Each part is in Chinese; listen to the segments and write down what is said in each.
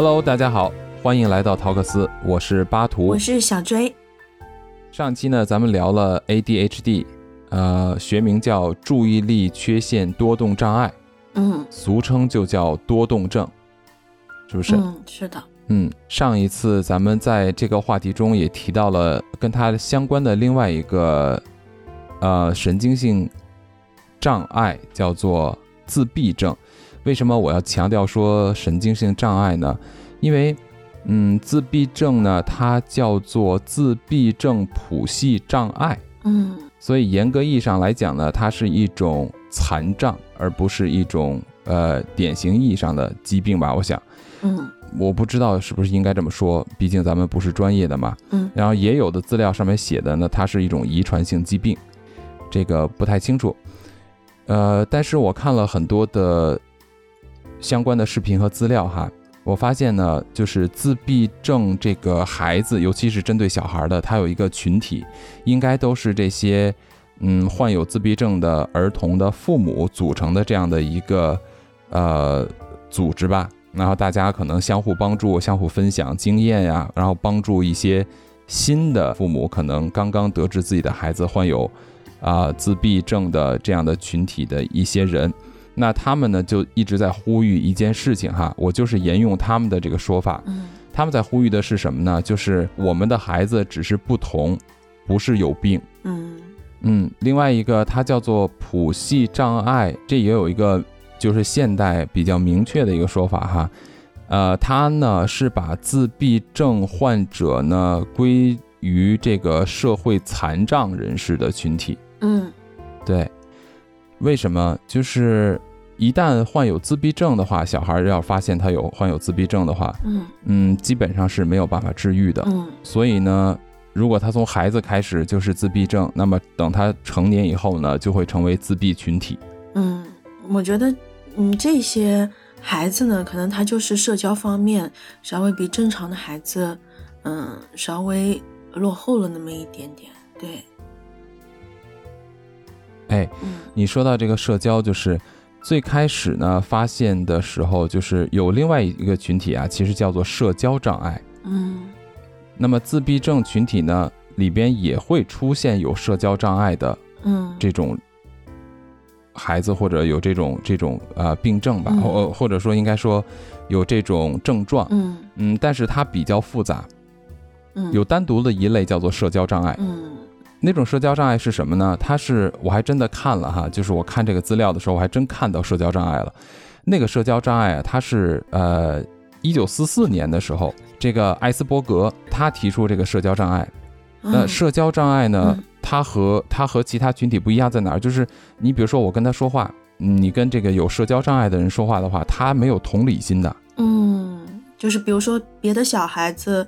Hello，大家好，欢迎来到陶克斯，我是巴图，我是小追。上期呢，咱们聊了 ADHD，呃，学名叫注意力缺陷多动障碍，嗯俗称就叫多动症，是不是？嗯，是的，嗯，上一次咱们在这个话题中也提到了跟它相关的另外一个呃神经性障碍，叫做自闭症。为什么我要强调说神经性障碍呢？因为，嗯，自闭症呢，它叫做自闭症谱系障碍，嗯所以严格意义上来讲呢，它是一种残障，而不是一种呃典型意义上的疾病吧？我想。嗯我不知道是不是应该这么说，毕竟咱们不是专业的嘛。嗯然后也有的资料上面写的呢，它是一种遗传性疾病，这个不太清楚。呃，但是我看了很多的相关的视频和资料哈，我发现呢，就是自闭症这个孩子，尤其是针对小孩的，他有一个群体，应该都是这些嗯患有自闭症的儿童的父母组成的这样的一个呃组织吧。然后大家可能相互帮助、相互分享经验呀，然后帮助一些新的父母，可能刚刚得知自己的孩子患有啊、自闭症的这样的群体的一些人，那他们呢就一直在呼吁一件事情哈，我就是沿用他们的这个说法，嗯他们在呼吁的是什么呢？就是我们的孩子只是不同，不是有病。嗯嗯，另外一个它叫做谱系障碍，这也有一个就是现代比较明确的一个说法哈，呃，它呢是把自闭症患者呢归于这个社会残障人士的群体。嗯对，为什么？就是一旦患有自闭症的话，小孩要发现他有患有自闭症的话，嗯嗯，基本上是没有办法治愈的。嗯所以呢，如果他从孩子开始就是自闭症，那么等他成年以后呢，就会成为自闭群体。嗯，我觉得嗯这些孩子呢，可能他就是社交方面稍微比正常的孩子嗯稍微落后了那么一点点，对，哎，嗯你说到这个社交，就是最开始呢发现的时候，就是有另外一个群体啊，其实叫做社交障碍。嗯。那么自闭症群体呢里边也会出现有社交障碍的嗯。这种孩子，或者有这种这种呃病症吧，嗯。或或者说应该说有这种症状。嗯。嗯，但是它比较复杂，嗯。有单独的一类叫做社交障碍。嗯那种社交障碍是什么呢？它是我还真的看了哈，就是我看这个资料的时候，我还真看到社交障碍了。那个社交障碍啊，它是呃，一九四四年的时候，这个艾斯伯格他提出这个社交障碍。那嗯社交障碍呢嗯，它和它和其他群体不一样在哪儿？就是你比如说我跟他说话，嗯你跟这个有社交障碍的人说话的话，他没有同理心的。嗯，就是比如说别的小孩子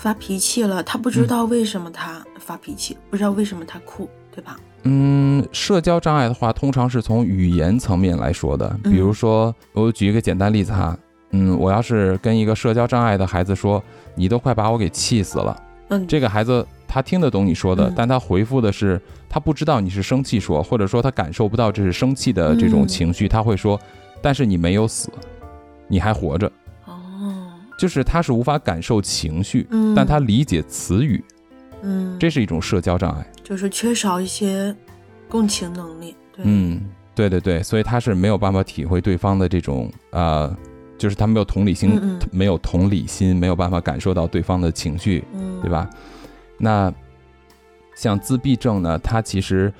发脾气了，他不知道为什么他发脾气，不知道为什么他哭，对吧？嗯，社交障碍的话，通常是从语言层面来说的。比如说，我举一个简单例子哈，嗯，我要是跟一个社交障碍的孩子说：“你都快把我给气死了。”嗯，这个孩子他听得懂你说的，嗯但他回复的是他不知道你是生气说，或者说他感受不到这是生气的这种嗯情绪，他会说：“但是你没有死，你还活着。哦，”就是他是无法感受情绪，嗯，但他理解词语，嗯，这是一种社交障碍。就是缺少一些共情能力，对，嗯，对对对，所以他是没有办法体会对方的这种呃，就是他没有同理心，嗯嗯。没有同理心，没有办法感受到对方的情绪，嗯，对吧？那像自闭症呢，他其实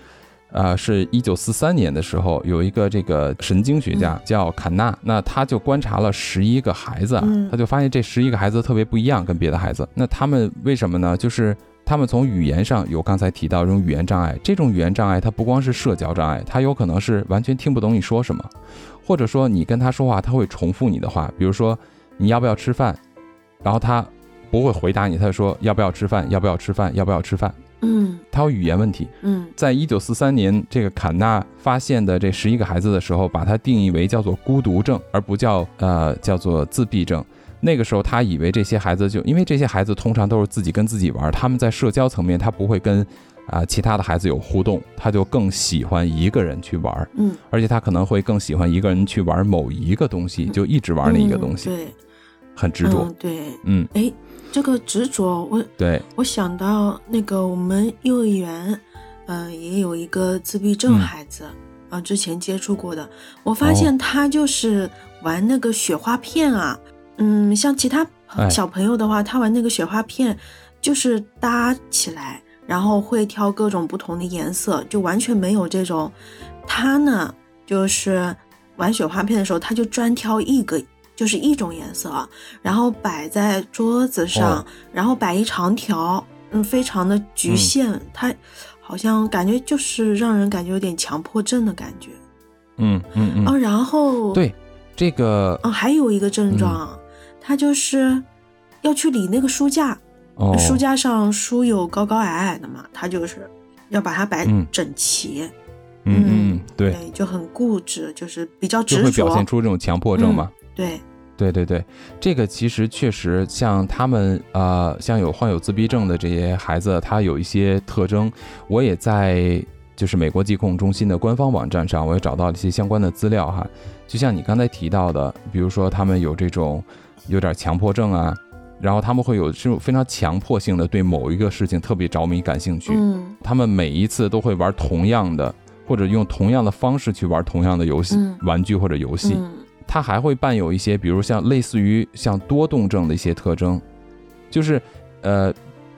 呃是一九四三年的时候，有一个这个神经学家嗯。叫坎纳，那他就观察了十一个孩子他就发现这十一个孩子特别不一样，跟别的孩子。那他们为什么呢？就是他们从语言上有刚才提到这种语言障碍，这种语言障碍它不光是社交障碍，它有可能是完全听不懂你说什么，或者说你跟他说话，他会重复你的话，比如说你要不要吃饭，然后他不会回答你，他就说要不要吃饭，要不要吃饭，要不要吃饭，嗯他有语言问题。嗯在一九四三年，这个坎纳发现的这十一个孩子的时候，把它定义为叫做孤独症，而不叫呃叫做自闭症。那个时候，他以为这些孩子就因为这些孩子通常都是自己跟自己玩，他们在社交层面他不会跟啊、其他的孩子有互动，他就更喜欢一个人去玩，嗯，而且他可能会更喜欢一个人去玩某一个东西，就一直玩那一个东西。嗯对，很执着嗯，。对，嗯，哎，这个执着，我对，我想到那个我们幼儿园，嗯、也有一个自闭症嗯孩子，啊、之前接触过的，我发现他就是玩那个雪花片啊，嗯，像其他哎小朋友的话，他玩那个雪花片就是搭起来，然后会挑各种不同的颜色，就完全没有这种。他呢，就是玩雪花片的时候，他就专挑一个。就是一种颜色啊，然后摆在桌子上，哦然后摆一长条，嗯，非常的局限，它好像感觉就是让人感觉有点强迫症的感觉。嗯嗯嗯，哦，然后，对，这个啊，还有一个症状，他就是要去理那个书架，哦，书架上书有高高矮矮的嘛，他就是要把它摆嗯整齐，嗯嗯，对，对，就很固执，就是比较执着，会表现出这种强迫症嘛。对，对对对，这个其实确实像他们呃，像有患有自闭症的这些孩子，他有一些特征，我也在就是美国疾控中心的官方网站上，我也找到了一些相关的资料哈。就像你刚才提到的，比如说他们有这种有点强迫症啊，然后他们会有这种非常强迫性的对某一个事情特别着迷、感兴趣，嗯他们每一次都会玩同样的，或者用同样的方式去玩同样的游戏、嗯玩具或者游戏。嗯它还会伴有一些，比如像类似于像多动症的一些特征，就是，呃，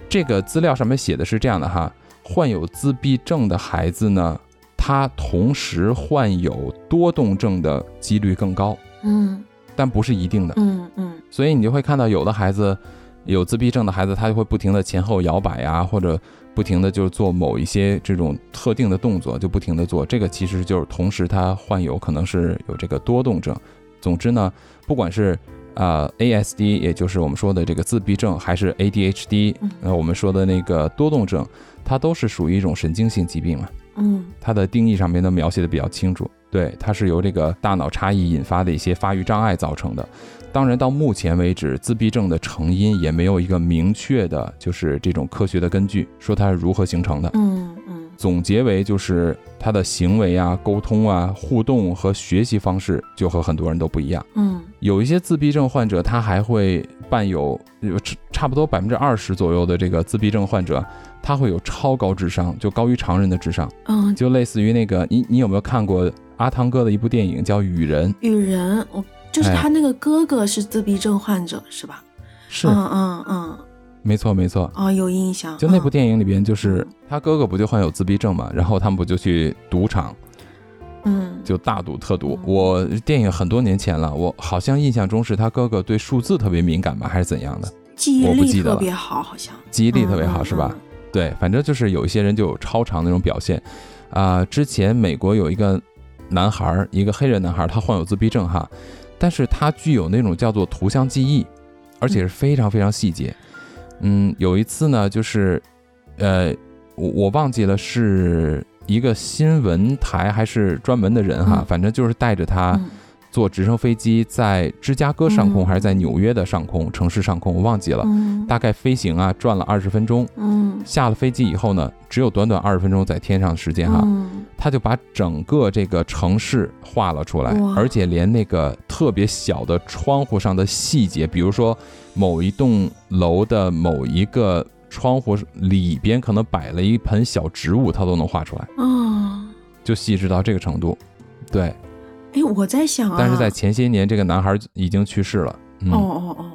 这个资料上面写的是这样的哈，患有自闭症的孩子呢，他同时患有多动症的几率更高，嗯但不是一定的。嗯嗯所以你就会看到有的孩子有自闭症的孩子，他就会不停的前后摇摆呀，或者不停的就做某一些这种特定的动作，就不停的做。这个其实就是同时他患有可能是有这个多动症。总之呢，不管是呃 ASD，也就是我们说的这个自闭症，还是 ADHD，嗯呃我们说的那个多动症，它都是属于一种神经性疾病嘛。嗯它的定义上面都描写的比较清楚，对，它是由这个大脑差异引发的一些发育障碍造成的。当然，到目前为止，自闭症的成因也没有一个明确的，就是这种科学的根据，说它是如何形成的。嗯嗯总结为就是他的行为啊、沟通啊、互动和学习方式就和很多人都不一样。嗯有一些自闭症患者，他还会伴有有差差不多百分之二十左右的这个自闭症患者，他会有超高智商，就高于常人的智商。嗯，就类似于那个你你有没有看过阿汤哥的一部电影叫《雨人》？雨人，我就是哎他那个哥哥是自闭症患者是吧？是嗯嗯嗯，没错没错。哦，有印象。就那部嗯电影里边，就是他哥哥不就患有自闭症嘛，然后他们不就去赌场嗯就大赌特赌。嗯我电影很多年前了，我好像印象中是他哥哥对数字特别敏感吧，还是怎样的？记忆力特我不记得了别好，好像记忆力特别好嗯是吧？？对，反正就是有一些人就有超常那种表现。啊、之前美国有一个男孩儿，一个黑人男孩儿，他患有自闭症哈，但是他具有那种叫做图像记忆，而且是非常非常细节。嗯，有一次呢，就是，呃，我我忘记了是一个新闻台还是专门的人哈，嗯。反正就是带着他嗯。坐直升飞机在芝加哥上空、嗯还是在纽约的上空城市上空，我忘记了。嗯。大概飞行啊转了二十分钟，嗯。下了飞机以后呢，只有短短二十分钟在天上的时间哈，嗯。他就把整个这个城市画了出来，而且连那个特别小的窗户上的细节，比如说某一栋楼的某一个窗户里边可能摆了一盆小植物，他都能画出来，啊，就细致到这个程度。对，哎，我在想啊，但是在前些年，这个男孩已经去世了。嗯、哦哦哦，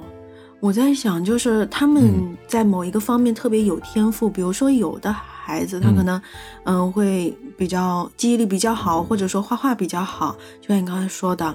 我在想，就是他嗯。们在某一个方面特别有天赋，比如说有的孩子他可嗯能嗯、会比较记忆力比较好，或者说画画比较好，就像你刚才说的，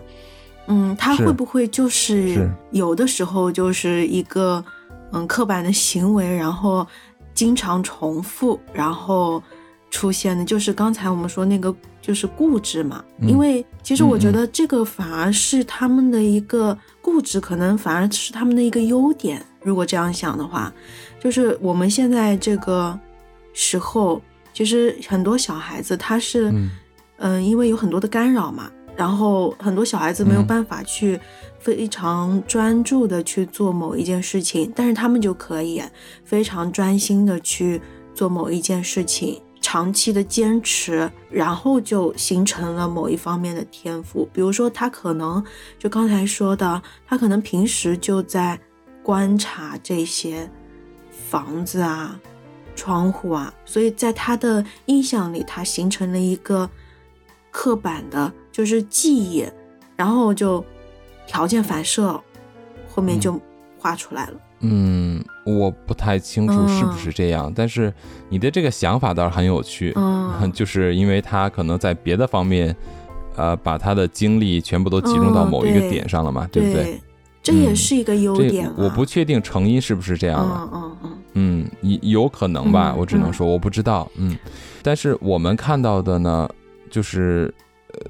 嗯，他会不会就是是有的时候就是一个嗯刻板的行为，然后经常重复，然后出现的，就是刚才我们说那个就是固执嘛，嗯因为其实我觉得这个反而是他们的一个固执，可能反而是他们的一个优点。如果这样想的话，就是我们现在这个时候，其实很多小孩子他是嗯。嗯、因为有很多的干扰嘛，然后很多小孩子没有嗯办法去非常专注的去做某一件事情，但是他们就可以非常专心的去做某一件事情，长期的坚持，然后就形成了某一方面的天赋。比如说，他可能就刚才说的，他可能平时就在观察这些房子啊、窗户啊，所以在他的印象里，他形成了一个刻板的，就是记忆，然后就条件反射，后面就画出来了。嗯，我不太清楚是不是这样，但是你的这个想法倒是很有趣，嗯，就是因为他可能在别的方面，呃，把他的精力全部都集中到某一个点上了嘛，对不对？这也是一个优点。我不确定成因是不是这样了，嗯嗯嗯，嗯有可能吧，我只能说我不知道，嗯，但是我们看到的呢，就是。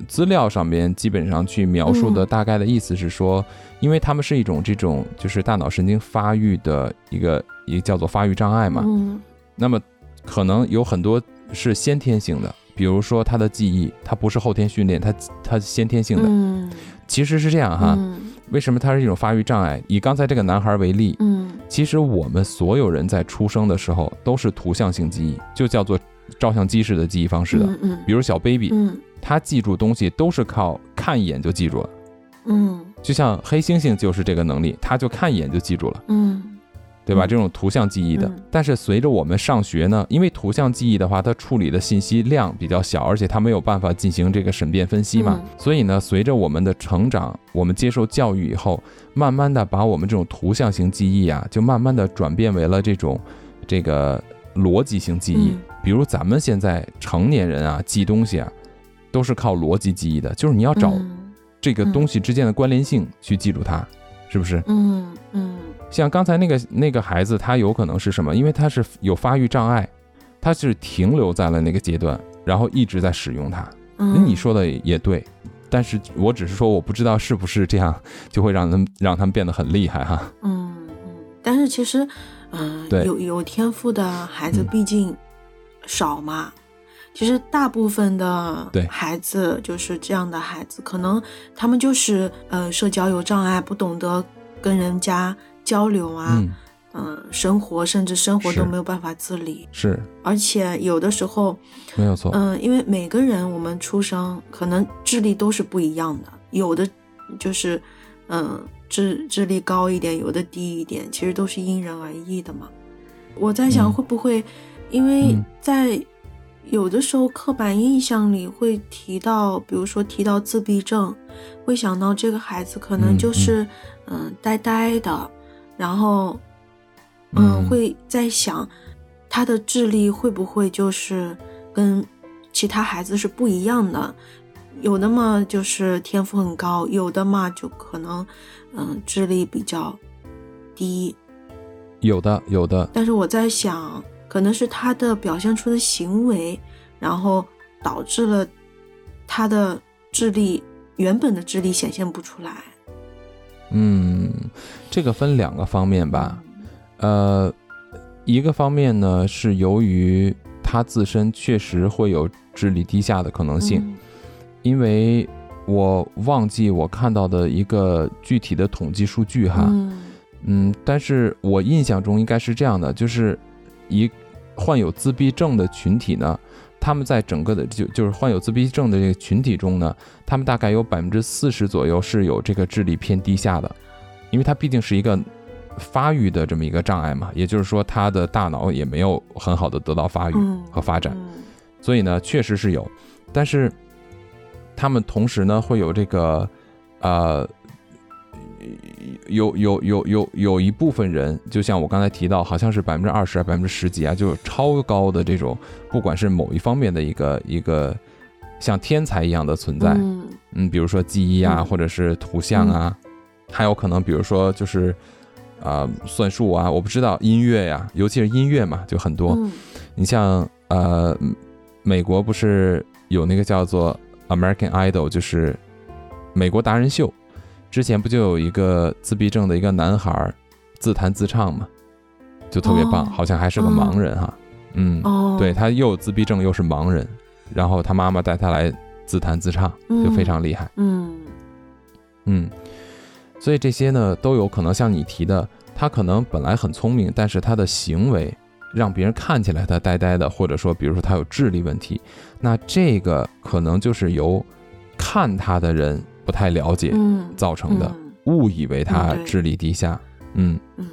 资料上边基本上去描述的大概的意思是说，因为他们是一种这种就是大脑神经发育的一个一个叫做发育障碍嘛，嗯，那么可能有很多是先天性的，比如说他的记忆，他不是后天训练，他他先天性的，嗯，其实是这样哈，为什么他是一种发育障碍？以刚才这个男孩为例，嗯，其实我们所有人在出生的时候都是图像性记忆，就叫做照相机式的记忆方式的，嗯，比如小 baby，嗯。他记住东西都是靠看一眼就记住了，嗯，就像黑猩猩就是这个能力，他就看一眼就记住了，嗯，对吧？这种图像记忆的。但是随着我们上学呢，因为图像记忆的话，它处理的信息量比较小，而且它没有办法进行这个审辩分析嘛，所以呢，随着我们的成长，我们接受教育以后，慢慢的把我们这种图像型记忆啊，就慢慢的转变为了这种这个逻辑性记忆。比如咱们现在成年人啊，记东西啊。都是靠逻辑记忆的，就是你要找这个东西之间的关联性去记住它，是不是？嗯嗯。像刚才那个那个孩子，他有可能是什么？因为他是有发育障碍，他是停留在了那个阶段，然后一直在使用它。那你说的也对，但是我只是说我不知道是不是这样，就会让他们让他们变得很厉害哈。嗯嗯。但是其实，嗯，有有天赋的孩子毕竟少嘛。其实大部分的孩子就是这样的孩子，可能他们就是呃社交有障碍，不懂得跟人家交流啊，嗯，生活甚至生活都没有办法自理。是，而且有的时候没有错，嗯，因为每个人我们出生可能智力都是不一样的，有的就是嗯智智力高一点，有的低一点，其实都是因人而异的嘛。我在想会不会因为在有的时候，刻板印象里会提到，比如说提到自闭症，会想到这个孩子可能就是嗯。呆呆的，然后嗯。会在想他的智力会不会就是跟其他孩子是不一样的，有的嘛就是天赋很高，有的嘛就可能嗯智力比较低，有的有的，但是我在想。可能是他的表现出的行为，然后导致了他的智力原本的智力显现不出来。嗯，这个分两个方面吧。呃，一个方面呢是由于他自身确实会有智力低下的可能性，因为我忘记我看到的一个具体的统计数据哈。嗯，但是我印象中应该是这样的，就是一。患有自闭症的群体呢，他们在整个的就就是患有自闭症的这个群体中呢，他们大概有百分之四十左右是有这个智力偏低下的，因为它毕竟是一个发育的这么一个障碍嘛，也就是说他的大脑也没有很好的得到发育和发展，所以呢确实是有，但是他们同时呢会有这个呃。有有有有有一部分人，就像我刚才提到，好像是百分之二十啊，百分之十几啊，就超高的这种，不管是某一方面的一个一个像天才一样的存在，嗯，比如说记忆啊，或者是图像啊，还有可能比如说就是啊算术啊，我不知道音乐呀，尤其是音乐嘛，就很多。你像呃，美国不是有那个叫做 American Idol，就是美国达人秀。之前不就有一个自闭症的一个男孩，自弹自唱嘛，就特别棒，好像还是个盲人哈，嗯，对他又有自闭症又是盲人，然后他妈妈带他来自弹自唱，就非常厉害，嗯。嗯，所以这些呢都有可能像你提的，他可能本来很聪明，但是他的行为让别人看起来他呆呆的，或者说比如说他有智力问题，那这个可能就是由看他的人不太了解嗯造成的，嗯误以为他智力低下。嗯，嗯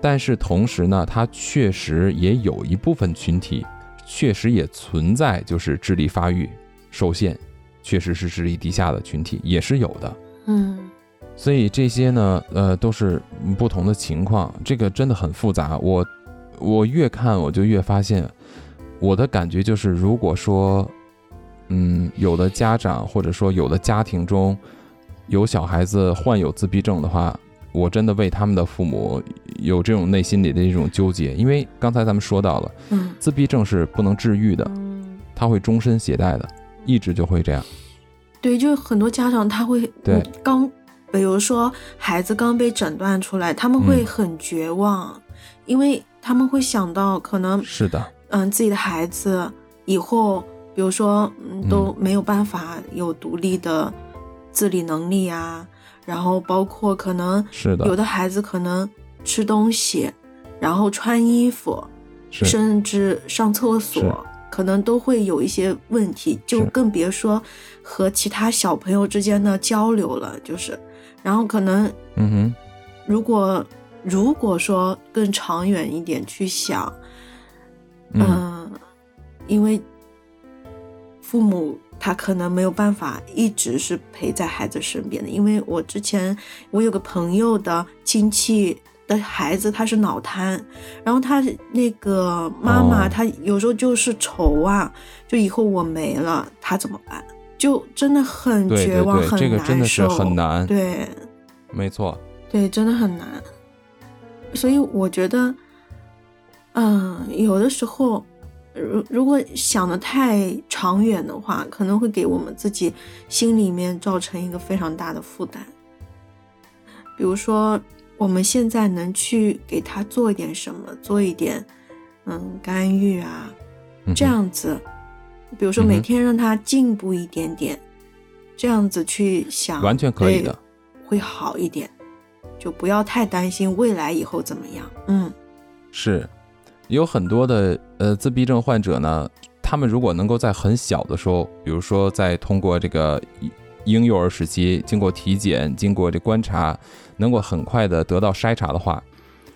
但是同时呢，他确实也有一部分群体，确实也存在就是智力发育受限，确实是智力低下的群体也是有的。嗯所以这些呢，呃，都是不同的情况，这个真的很复杂。我我越看我就越发现，我的感觉就是，如果说，嗯，有的家长或者说有的家庭中有小孩子患有自闭症的话，我真的为他们的父母有这种内心里的一种纠结，因为刚才咱们说到了，嗯。自闭症是不能治愈的，嗯，它会终身携带的，一直就会这样。对，就很多家长他会对。嗯刚，比如说孩子刚被诊断出来，他们会嗯。很绝望，因为他们会想到可能是的，嗯自己的孩子以后，比如说嗯都没有办法有独立的自理能力啊，然后包括可能是的。有的孩子可能吃东西，然后穿衣服，甚至上厕所，可能都会有一些问题，就更别说和其他小朋友之间的交流了。就是，然后可能嗯哼，如果如果说更长远一点去想，嗯。嗯，因为父母他可能没有办法一直是陪在孩子身边的，因为我之前我有个朋友的亲戚的孩子他是脑瘫，然后他那个妈妈哦。她有时候就是愁啊，就以后我没了他怎么办？就真的很对对绝望，对，很这个真的是难受很难，对，没错，对，真的很难。所以我觉得，嗯，有的时候，如如果想的太长远的话，可能会给我们自己心里面造成一个非常大的负担。比如说，我们现在能去给他做一点什么，做一点，嗯，干预啊，这样子，比如说每天让他进步一点点，这样子去想，完全可以的，会好一点，就不要太担心未来以后怎么样。嗯。是有很多的呃自闭症患者呢，他们如果能够在很小的时候，比如说在通过这个婴幼儿时期，经过体检，经过这观察，能够很快的得到筛查的话，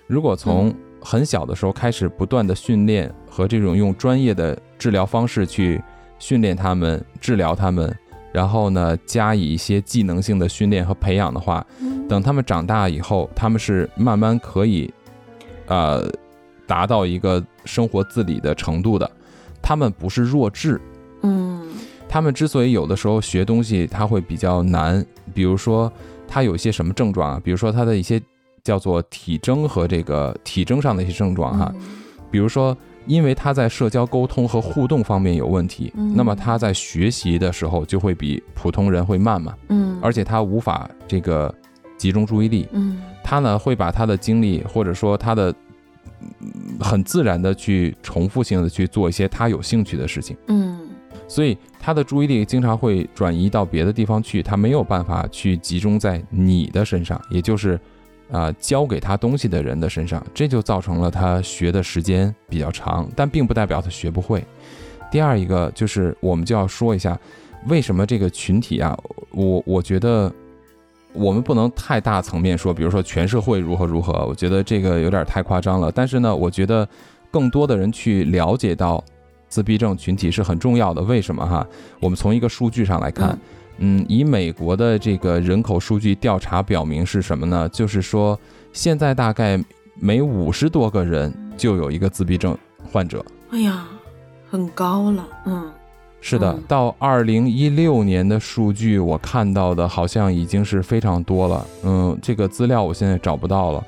如果从很小的时候开始不断的训练和这种用专业的治疗方式去训练他们、治疗他们，然后呢加以一些技能性的训练和培养的话，等他们长大以后，他们是慢慢可以，呃，达到一个生活自理的程度的。他们不是弱智，嗯。他们之所以有的时候学东西他会比较难，比如说他有一些什么症状啊，比如说他的一些叫做体征和这个体征上的一些症状哈，比如说。因为他在社交沟通和互动方面有问题，嗯。那么他在学习的时候就会比普通人会慢嘛，嗯，而且他无法这个集中注意力，嗯。他呢会把他的精力或者说他的嗯很自然的去重复性的去做一些他有兴趣的事情，嗯所以他的注意力经常会转移到别的地方去，他没有办法去集中在你的身上，也就是啊、教给他东西的人的身上，这就造成了他学的时间比较长，但并不代表他学不会。第二一个就是我们就要说一下，为什么这个群体啊，我我觉得我们不能太大层面说，比如说全社会如何如何，我觉得这个有点太夸张了。但是呢，我觉得更多的人去了解到自闭症群体是很重要的。为什么哈？我们从一个数据上来看，嗯，以美国的这个人口数据调查表明是什么呢？就是说，现在大概每五十多个人就有一个自闭症患者。哎呀，很高了，嗯是的嗯，到二零一六年的数据，我看到的好像已经是非常多了。嗯，这个资料我现在找不到了。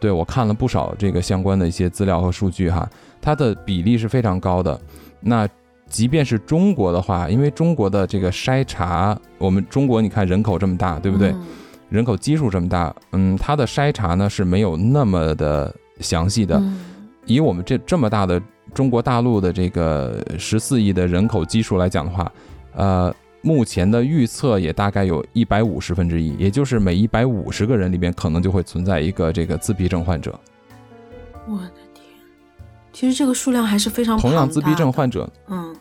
对我看了不少这个相关的一些资料和数据哈，它的比例是非常高的。那即便是中国的话，因为中国的这个筛查，我们中国你看人口这么大，对不对？嗯人口基数这么大，嗯，它的筛查呢是没有那么的详细的。嗯以我们这这么大的中国大陆的这个十四亿的人口基数来讲的话，呃，目前的预测也大概有一百五十分之一，也就是每一百五十个人里边可能就会存在一个这个自闭症患者。我的天，其实这个数量还是非常同样自闭症患者嗯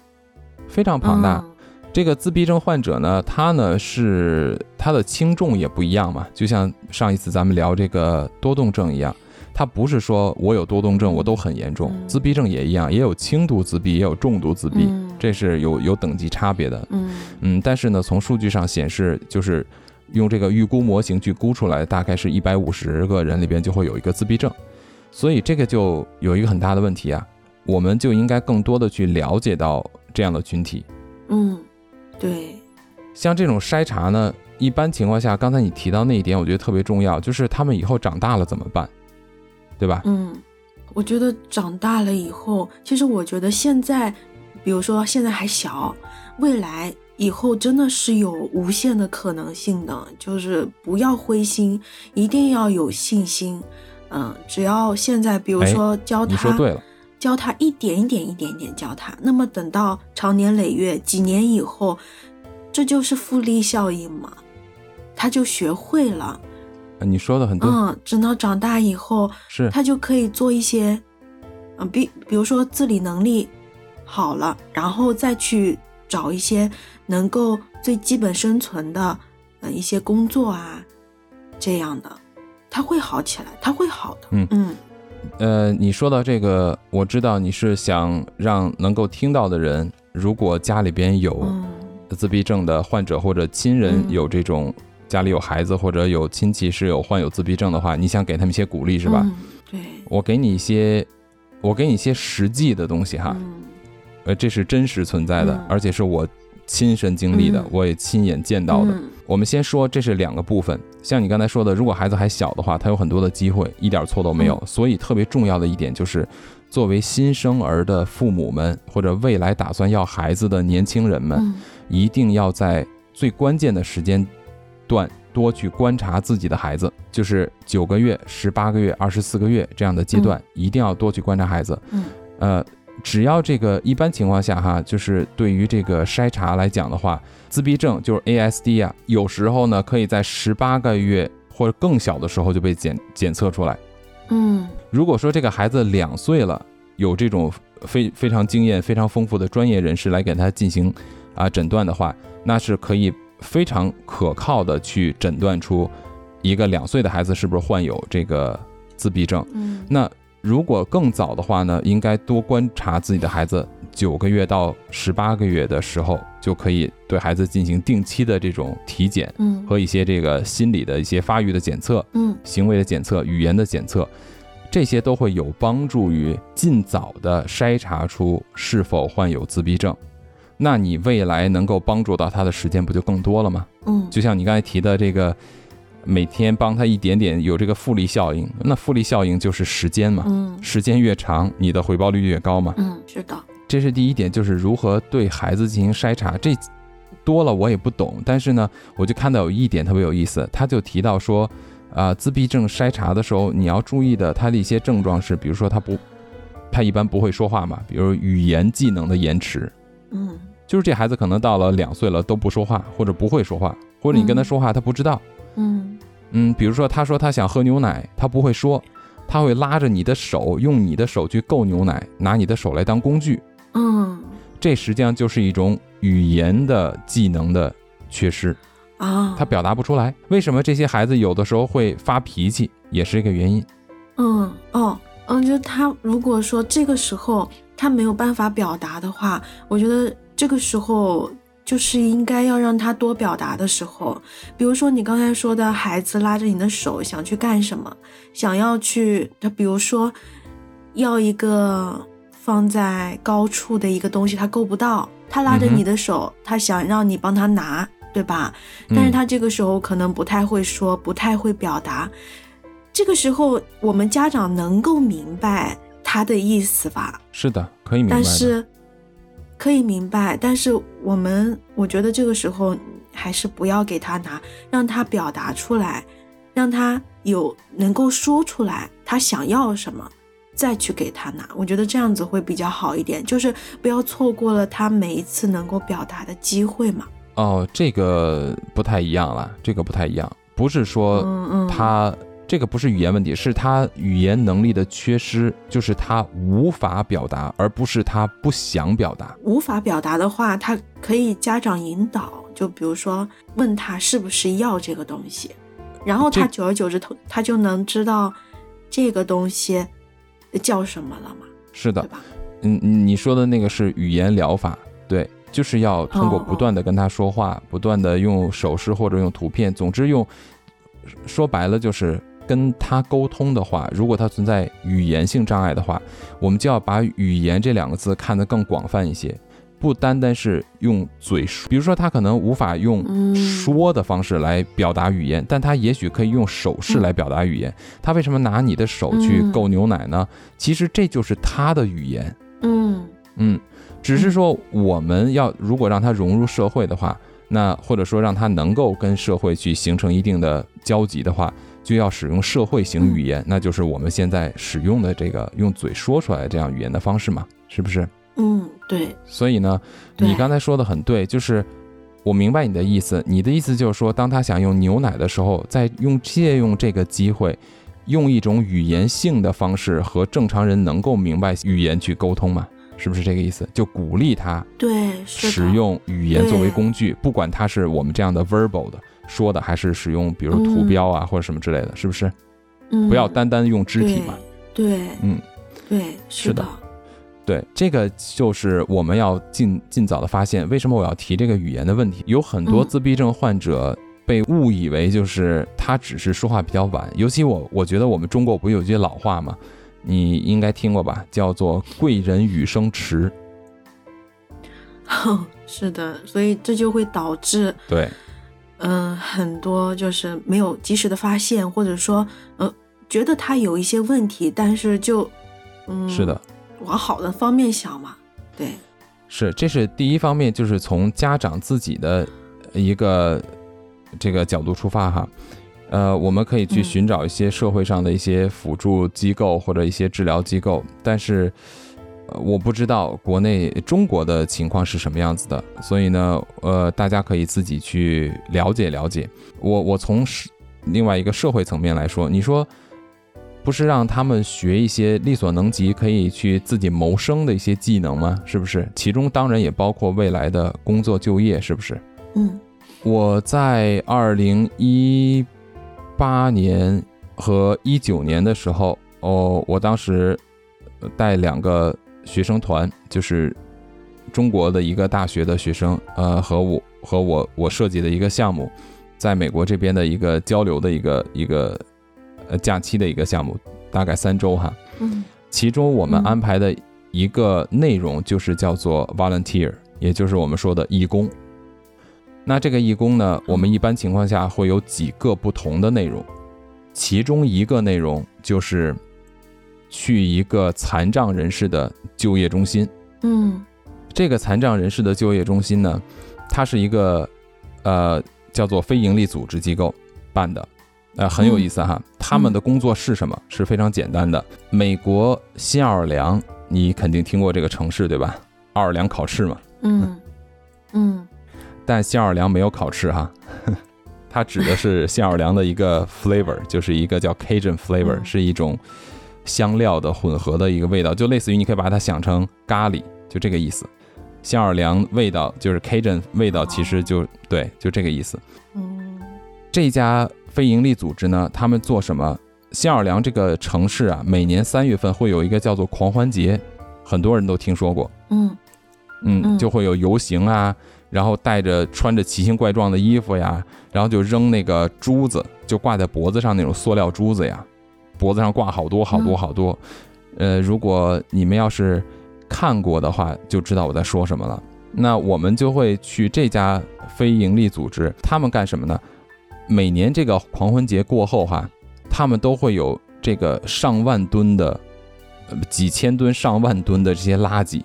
非常庞大。嗯这个自闭症患者呢，他呢是他的轻重也不一样嘛，就像上一次咱们聊这个多动症一样，他不是说我有多动症我都很严重，嗯。自闭症也一样，也有轻度自闭，也有重度自闭，嗯。这是有有等级差别的。嗯。嗯，但是呢，从数据上显示，就是用这个预估模型去估出来，大概是一百五十个人里边就会有一个自闭症，所以这个就有一个很大的问题啊，我们就应该更多的去了解到这样的群体。嗯，对，像这种筛查呢，一般情况下，刚才你提到那一点，我觉得特别重要，就是他们以后长大了怎么办，对吧？嗯，我觉得长大了以后，其实我觉得现在，比如说现在还小，未来以后真的是有无限的可能性的，就是不要灰心，一定要有信心。嗯，只要现在比如哎说教他，你说对了，教他一点一点一点一点教他，那么等到长年累月几年以后，这就是复利效应嘛，他就学会了。呃你说的很对，嗯，等到长大以后，是。他就可以做一些，嗯，比比如说自理能力好了，然后再去找一些能够最基本生存的，呃，一些工作啊，这样的，他会好起来，他会好的。嗯嗯。呃，你说到这个，我知道你是想让能够听到的人，如果家里边有嗯。自闭症的患者或者亲人嗯。有这种家里有孩子或者有亲戚是有患有自闭症的话，你想给他们一些鼓励是吧？嗯对，我给你一些，我给你一些实际的东西哈，嗯。呃，这是真实存在的，嗯。而且是我亲身经历的，嗯。我也亲眼见到的。嗯。我们先说这是两个部分，像你刚才说的，如果孩子还小的话，他有很多的机会，一点错都没有。嗯。所以特别重要的一点就是，作为新生儿的父母们或者未来打算要孩子的年轻人们，嗯。一定要在最关键的时间段多去观察自己的孩子，就是九个月、十八个月、二十四个月这样的阶段，一定要多去观察孩子。嗯呃，只要这个一般情况下哈，就是对于这个筛查来讲的话，自闭症就是 ASD 啊，有时候呢可以在十八个月或者更小的时候就被检检测出来。嗯如果说这个孩子两岁了，有这种非非常经验、非常丰富的专业人士来给他进行啊诊断的话，那是可以非常可靠的去诊断出一个两岁的孩子是不是患有这个自闭症。嗯那如果更早的话呢，应该多观察自己的孩子，九个月到十八个月的时候，就可以对孩子进行定期的这种体检嗯和一些这个心理的一些发育的检测。嗯行为的检测、语言的检测，这些都会有帮助于尽早的筛查出是否患有自闭症。那你未来能够帮助到他的时间不就更多了吗？嗯，就像你刚才提的这个，每天帮他一点点有这个复利效应，那复利效应就是时间嘛，嗯时间越长，你的回报率越高嘛。嗯是的，这是第一点，就是如何对孩子进行筛查。这多了我也不懂，但是呢，我就看到有一点特别有意思，他就提到说，啊、自闭症筛查的时候，你要注意的，他的一些症状是，比如说他不，他一般不会说话嘛，比如语言技能的延迟，嗯就是这孩子可能到了两岁了都不说话，或者不会说话，或者你跟他说话他不知道，嗯嗯，比如说他说他想喝牛奶，他不会说，他会拉着你的手，用你的手去够牛奶，拿你的手来当工具。嗯这实际上就是一种语言的技能的缺失，啊，他表达不出来。为什么这些孩子有的时候会发脾气，也是一个原因。嗯哦嗯，就他如果说这个时候他没有办法表达的话，我觉得这个时候就是应该要让他多表达的时候。比如说你刚才说的孩子拉着你的手想去干什么，想要去他比如说要一个放在高处的一个东西，他够不到，他拉着你的手，他想让你帮他拿，对吧？但是嗯他这个时候可能不太会说，不太会表达。这个时候，我们家长能够明白他的意思吧？是的，可以明白。但是可以明白，但是我们我觉得这个时候还是不要给他拿，让他表达出来，让他有能够说出来他想要什么，再去给他拿。我觉得这样子会比较好一点，就是不要错过了他每一次能够表达的机会嘛。哦，这个不太一样了，这个不太一样，不是说他。这这个不是语言问题，是他语言能力的缺失，就是他无法表达，而不是他不想表达。无法表达的话，他可以家长引导，就比如说问他是不是要这个东西，然后他久而久之，他他就能知道这个东西叫什么了嘛，是的对，吧？嗯，你说的那个是语言疗法，对，就是要通过哦不断的跟他说话，不断的用手势或者用图片，总之用，说白了就是跟他沟通的话，如果他存在语言性障碍的话，我们就要把语言这两个字看得更广泛一些。不单单是用嘴说，比如说他可能无法用嗯说的方式来表达语言，但他也许可以用手势来表达语言。他为什么拿你的手去嗯够牛奶呢？其实这就是他的语言。嗯嗯，只是说我们要如果让他融入社会的话，那或者说让他能够跟社会去形成一定的交集的话，就要使用社会型语言，那就是我们现在使用的这个用嘴说出来这样语言的方式嘛，是不是？嗯，对，所以呢，你刚才说的很对，就是我明白你的意思。你的意思就是说，当他想用牛奶的时候，在用借用这个机会，用一种语言性的方式和正常人能够明白语言去沟通嘛？是不是这个意思？就鼓励他对，使用语言作为工具，不管他是我们这样的 verbal 的说的，还是使用比如图标啊、或者什么之类的，是不是？嗯不要单单用肢体嘛。对，对嗯，对，是的对，这个就是我们要尽尽早的发现。为什么我要提这个语言的问题？有很多嗯自闭症患者被误以为就是他只是说话比较晚，尤其我我觉得我们中国不有句老话吗？你应该听过吧，叫做“贵人语声迟 是的，所以这就会导致”。对，嗯，很多就是没有及时的发现，或者说，呃，觉得他有一些问题，但是就，嗯，是的，，往好的方面想嘛，对，是，这是第一方面，就是从家长自己的一个这个角度出发哈。呃，我们可以去嗯寻找一些社会上的一些辅助机构或者一些治疗机构，但是，呃，我不知道国内中国的情况是什么样子的，所以呢，呃，大家可以自己去了解了解。我我从是另外一个社会层面来说，你说不是让他们学一些力所能及可以去自己谋生的一些技能吗？是不是？其中当然也包括未来的工作就业，是不是？嗯我在二零一八年和一九年的时候，哦，我当时呃带两个学生团，就是中国的一个大学的学生，呃，和我和我我设计的一个项目，在美国这边的一个交流的一个一个呃假期的一个项目，大概三周哈。嗯其中我们嗯安排的一个内容就是叫做 volunteer，也就是我们说的义工。那这个义工呢，我们一般情况下会有几个不同的内容，其中一个内容就是去一个残障人士的就业中心。嗯这个残障人士的就业中心呢，它是一个呃叫做非营利组织机构办的，呃很有意思哈。他们的工作是什么？是非常简单的。美国新奥尔良，你肯定听过这个城市对吧？奥尔良烤翅嘛，嗯嗯但新奥尔良没有烤翅哈。它指的是新奥尔良的一个 flavor，就是一个叫 Cajun flavor，、嗯是一种香料的混合的一个味道，就类似于你可以把它想成咖喱，就这个意思。新奥尔良味道就是 Cajun 味道，其实就对，就这个意思。嗯这家非营利组织呢，他们做什么？新奥尔良这个城市啊，每年三月份会有一个叫做狂欢节，很多人都听说过。嗯嗯，嗯就会有游行啊，然后带着穿着奇形怪状的衣服呀，然后就扔那个珠子，就挂在脖子上那种塑料珠子呀，脖子上挂好多好多嗯好多。呃，如果你们要是看过的话，就知道我在说什么了。那我们就会去这家非营利组织，他们干什么呢？每年这个狂欢节过后哈，他们都会有这个上万吨的、呃几千吨、上万吨的这些垃圾，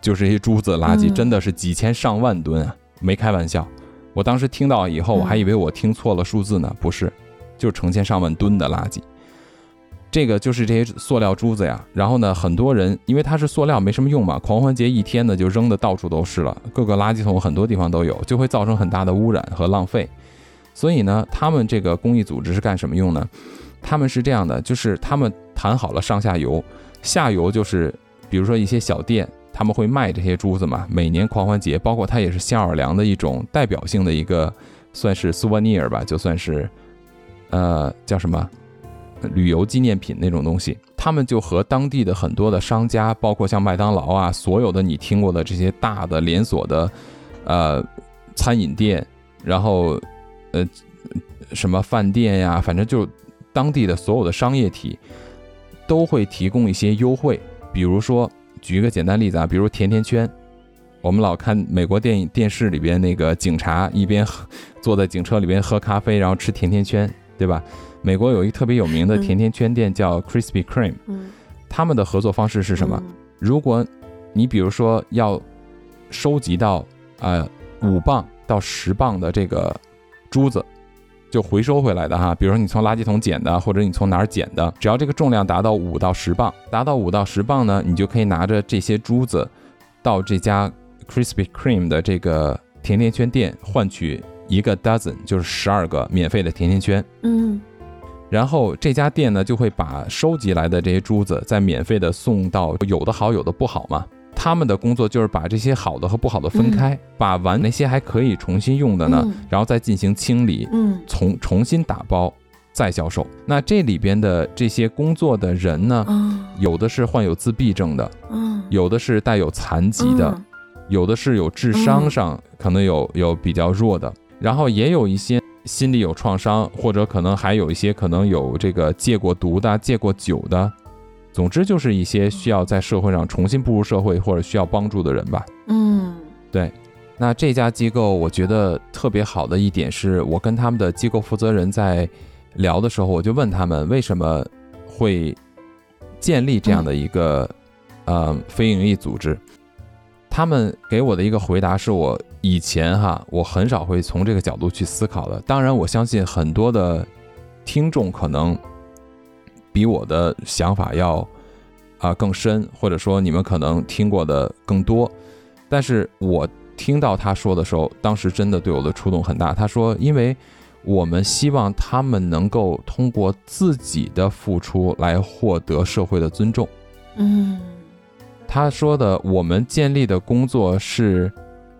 就是这些珠子垃圾，嗯真的是几千上万吨啊，没开玩笑。我当时听到以后，我还以为我听错了数字呢，不是，就是成千上万吨的垃圾。这个就是这些塑料珠子呀，然后呢，很多人因为它是塑料，没什么用嘛，狂欢节一天呢就扔的到处都是了，各个垃圾桶很多地方都有，就会造成很大的污染和浪费。所以呢，他们这个公益组织是干什么用呢？他们是这样的，就是他们谈好了上下游，下游就是比如说一些小店，他们会卖这些珠子嘛。每年狂欢节，包括它也是新奥尔良的一种代表性的一个，算是 souvenir 吧，就算是，呃，叫什么旅游纪念品那种东西。他们就和当地的很多的商家，包括像麦当劳啊，所有的你听过的这些大的连锁的，呃，餐饮店，然后，呃，什么饭店呀，反正就。当地的所有的商业体都会提供一些优惠，比如说，举一个简单例子啊，比如甜甜圈，我们老看美国电影电视里边那个警察一边坐在警车里边喝咖啡，然后吃甜甜圈，对吧？美国有一个特别有名的甜甜圈店叫 Krispy Kreme，他们的合作方式是什么？如果你比如说要收集到呃五磅到十磅的这个珠子。就回收回来的哈，比如说你从垃圾桶捡的，或者你从哪儿捡的，只要这个重量达到五到十磅，达到五到十磅呢，你就可以拿着这些珠子，到这家 Krispy Kreme 的这个甜甜圈店换取一个 dozen，就是十二个免费的甜甜圈。嗯，然后这家店呢就会把收集来的这些珠子再免费的送到，有的好，有的不好嘛。他们的工作就是把这些好的和不好的分开，把完那些还可以重新用的呢，然后再进行清理，嗯，重重新打包再销售。那这里边的这些工作的人呢，有的是患有自闭症的，嗯，有的是带有残疾的，有的是有智商上可能有有比较弱的，然后也有一些心理有创伤，或者可能还有一些可能有这个戒过毒的、戒过酒的。总之就是一些需要在社会上重新步入社会或者需要帮助的人吧。嗯，对。那这家机构我觉得特别好的一点是，我跟他们的机构负责人在聊的时候，我就问他们为什么会建立这样的一个呃非营利组织。他们给我的一个回答是我以前哈我很少会从这个角度去思考的。当然，我相信很多的听众可能。比我的想法要啊更深，或者说你们可能听过的更多，但是我听到他说的时候，当时真的对我的触动很大。他说，因为我们希望他们能够通过自己的付出来获得社会的尊重。嗯，他说的，我们建立的工作是，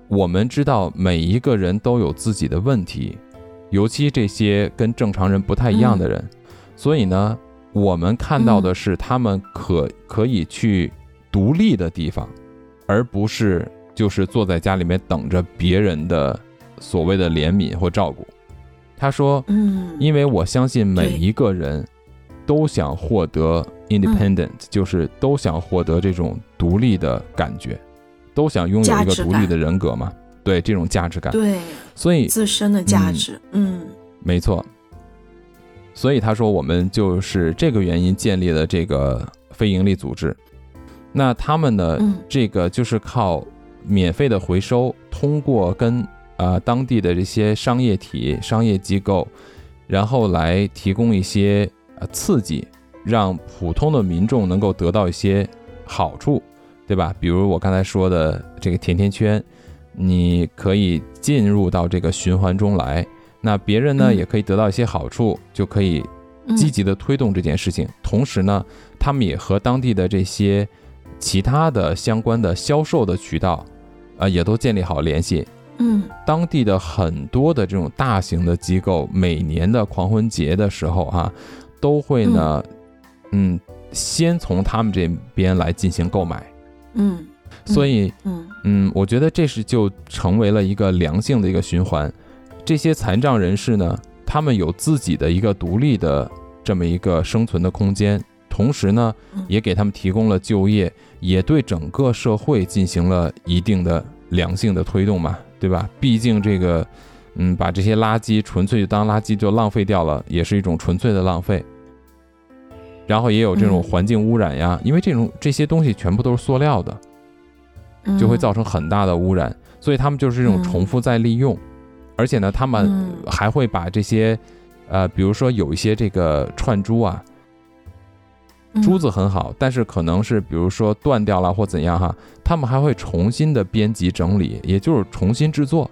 我们知道每一个人都有自己的问题，尤其这些跟正常人不太一样的人，所以呢。我们看到的是他们可可以去独立的地方，而不是就是坐在家里面等着别人的所谓的怜悯或照顾。他说：“嗯，因为我相信每一个人都想获得 independent，就是都想获得这种独立的感觉，都想拥有一个独立的人格嘛。对这种价值感，对，所以自身的价值，嗯，没错。”所以他说，我们就是这个原因建立了这个非盈利组织。那他们呢？这个就是靠免费的回收，通过跟呃当地的这些商业体、商业机构，然后来提供一些呃刺激，让普通的民众能够得到一些好处，对吧？比如我刚才说的这个甜甜圈，你可以进入到这个循环中来。那别人呢也可以得到一些好处，就可以积极的推动这件事情。同时呢，他们也和当地的这些其他的相关的销售的渠道，啊，也都建立好联系。嗯，当地的很多的这种大型的机构，每年的狂欢节的时候，啊，都会呢，嗯，先从他们这边来进行购买。嗯，所以，嗯嗯，我觉得这是就成为了一个良性的一个循环。这些残障人士呢，他们有自己的一个独立的这么一个生存的空间，同时呢，也给他们提供了就业，也对整个社会进行了一定的良性的推动嘛，对吧？毕竟这个，嗯，把这些垃圾纯粹就当垃圾就浪费掉了，也是一种纯粹的浪费。然后也有这种环境污染呀，因为这种这些东西全部都是塑料的，就会造成很大的污染，所以他们就是这种重复再利用。而且呢，他们还会把这些，呃，比如说有一些这个串珠啊，珠子很好，但是可能是比如说断掉了或怎样哈，他们还会重新的编辑整理，也就是重新制作，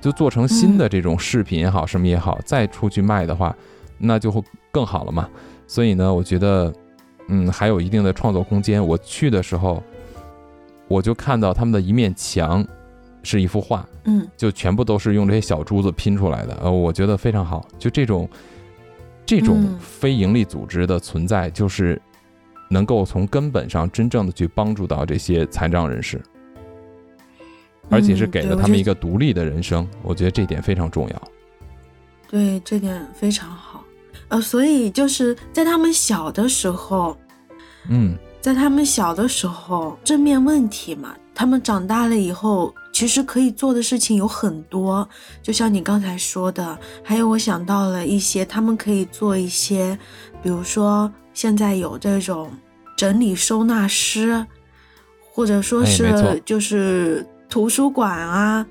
就做成新的这种饰品也好，什么也好，再出去卖的话，那就会更好了嘛。所以呢，我觉得，嗯，还有一定的创作空间。我去的时候，我就看到他们的一面墙是一幅画，嗯就全部都是用这些小珠子拼出来的，呃，我觉得非常好。就这种这种嗯非盈利组织的存在，就是能够从根本上真正的去帮助到这些残障人士，而且是嗯给了他们一个独立的人生。我觉得这点非常重要。对，这点非常好。呃，所以就是在他们小的时候，嗯，在他们小的时候，正面问题嘛，他们长大了以后，其实可以做的事情有很多。就像你刚才说的，还有我想到了一些，他们可以做一些，比如说现在有这种整理收纳师，或者说是就是图书馆啊。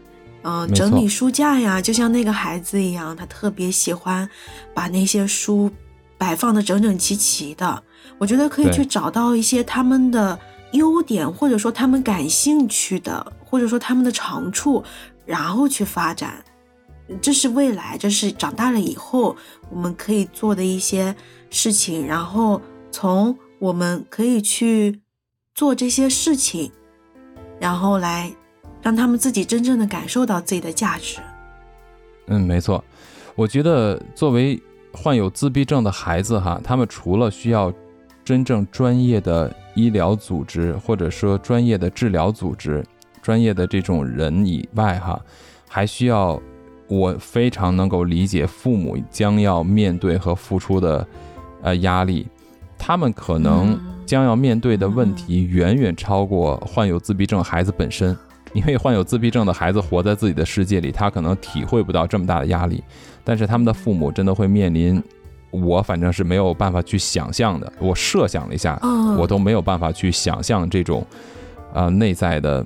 嗯、整理书架呀，就像那个孩子一样，他特别喜欢把那些书摆放的整整齐齐的。我觉得可以去找到一些他们的优点，或者说他们感兴趣的，或者说他们的长处，然后去发展。这是未来，这是长大了以后我们可以做的一些事情。然后从我们可以去做这些事情，然后来让他们自己真正的感受到自己的价值。嗯，没错。我觉得作为患有自闭症的孩子哈，他们除了需要真正专业的医疗组织，或者说专业的治疗组织、专业的这种人以外哈，还需要我非常能够理解父母将要面对和付出的呃压力，他们可能嗯将要面对的问题远远超过患有自闭症孩子本身。因为患有自闭症的孩子活在自己的世界里，他可能体会不到这么大的压力，但是他们的父母真的会面临，我反正是没有办法去想象的。我设想了一下，嗯，我都没有办法去想象这种，呃，内在的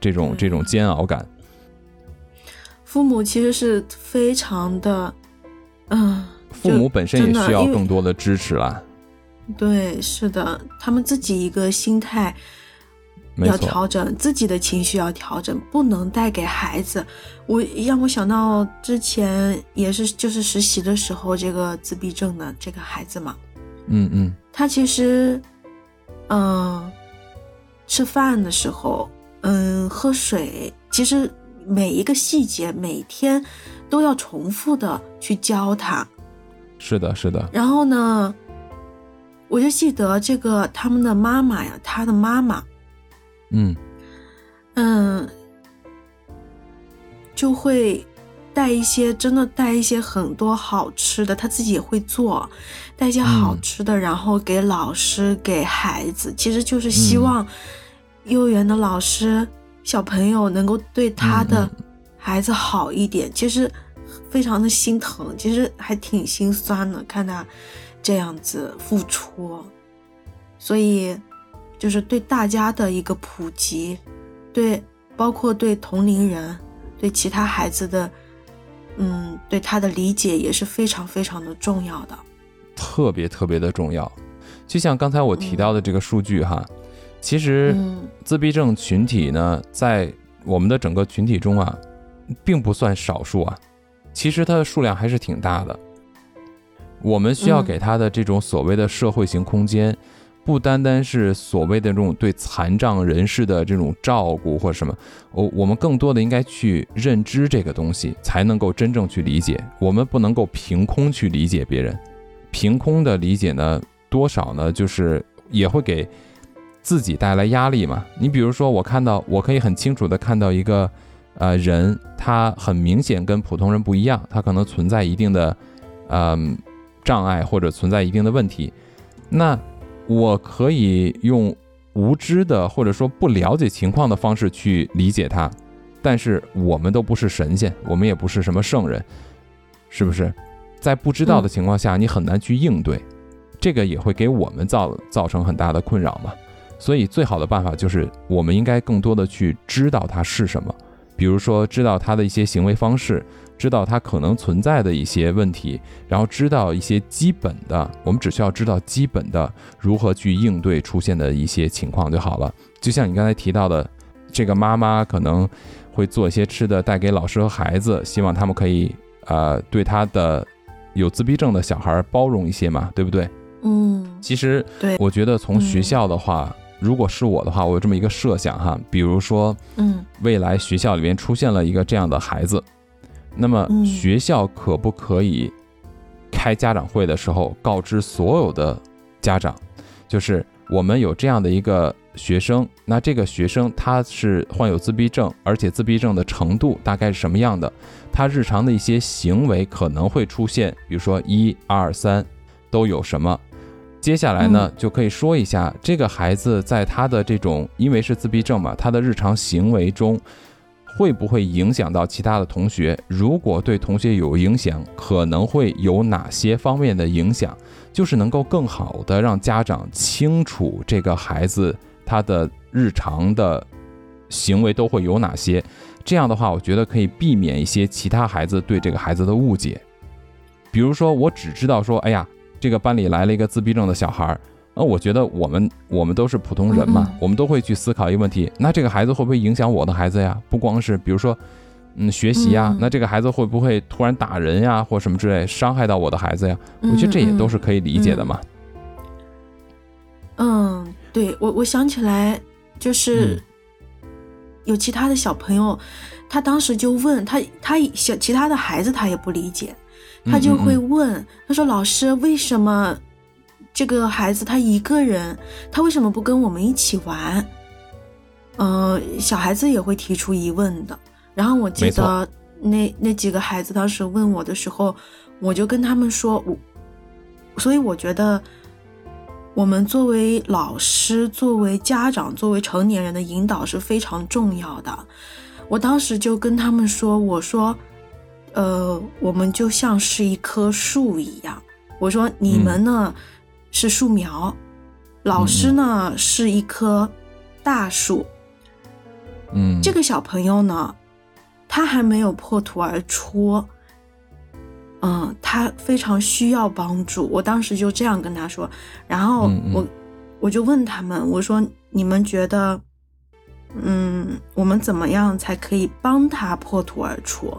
这种这种煎熬感。父母其实是非常的，嗯，父母本身也需要更多的支持啦，对，是的，他们自己一个心态要调整，自己的情绪要调整，不能带给孩子。我让我想到之前也是就是实习的时候，这个自闭症的这个孩子嘛，嗯嗯他其实，嗯，吃饭的时候，嗯，喝水，其实每一个细节每天都要重复的去教他。是的，是的，然后呢，我就记得这个他们的妈妈呀，他的妈妈，嗯。嗯，就会带一些真的带一些很多好吃的，他自己也会做，带一些好嗯。吃的，然后给老师给孩子，其实就是希嗯。望幼儿园的老师、小朋友能够对他的嗯。孩子好一点。其实非常的心疼，其实还挺心酸的，看他这样子付出，所以就是对大家的一个普及，对包括对同龄人、对其他孩子的，嗯，对他的理解也是非常非常的重要的。特别特别的重要。就像刚才我提到的这个数据哈，其实嗯自闭症群体呢，在我们的整个群体中啊，并不算少数啊，其实它的数量还是挺大的。我们需要嗯给他的这种所谓的社会型空间，不单单是所谓的这种对残障人士的这种照顾或者什么，我我们更多的应该去认知这个东西，才能够真正去理解。我们不能够凭空去理解别人，凭空的理解呢，多少呢，就是也会给自己带来压力嘛。你比如说，我看到，我可以很清楚的看到一个呃人，他很明显跟普通人不一样，他可能存在一定的嗯、障碍或者存在一定的问题，那我可以用无知的或者说不了解情况的方式去理解他，但是我们都不是神仙，我们也不是什么圣人，是不是？在不知道的情况下，你很难去应对，这个也会给我们造造成很大的困扰嘛。所以最好的办法就是，我们应该更多的去知道它是什么，比如说知道他的一些行为方式，知道他可能存在的一些问题，然后知道一些基本的，我们只需要知道基本的如何去应对出现的一些情况就好了。就像你刚才提到的，这个妈妈可能会做一些吃的带给老师和孩子，希望他们可以呃对他的有自闭症的小孩包容一些嘛，对不对？嗯，其实对，我觉得从学校的话，如果是我的话，我有这么一个设想哈，比如说，嗯未来学校里面出现了一个这样的孩子，那么嗯学校可不可以开家长会的时候告知所有的家长，就是我们有这样的一个学生，那这个学生他是患有自闭症，而且自闭症的程度大概是什么样的？他日常的一些行为可能会出现，比如说一二三都有什么？接下来呢，就可以说一下这个孩子在他的这种，因为是自闭症嘛，他的日常行为中会不会影响到其他的同学？如果对同学有影响，可能会有哪些方面的影响？就是能够更好的让家长清楚这个孩子他的日常的行为都会有哪些。这样的话，我觉得可以避免一些其他孩子对这个孩子的误解。比如说，我只知道说，哎呀，这个班里来了一个自闭症的小孩儿，那我觉得我们我们都是普通人嘛我们都会去思考一个问题，那这个孩子会不会影响我的孩子呀？不光是比如说，嗯，学习呀嗯，那这个孩子会不会突然打人呀，或什么之类，伤害到我的孩子呀？我觉得这也都是可以理解的嘛。嗯，对我我想起来，就是嗯有其他的小朋友，他当时就问他，他小其他的孩子他也不理解，他就会嗯嗯问，他说老师为什么这个孩子他一个人，他为什么不跟我们一起玩？呃，小孩子也会提出疑问的。然后我记得那那几个孩子当时问我的时候，我就跟他们说，我，所以我觉得。我们作为老师、作为家长、作为成年人的引导是非常重要的。我当时就跟他们说：“我说，呃，我们就像是一棵树一样。我说你们呢、是树苗，老师呢、是一棵大树。嗯，这个小朋友呢，他还没有破土而出。”嗯，他非常需要帮助。我当时就这样跟他说，然后我、我就问他们，我说你们觉得，嗯，我们怎么样才可以帮他破土而出，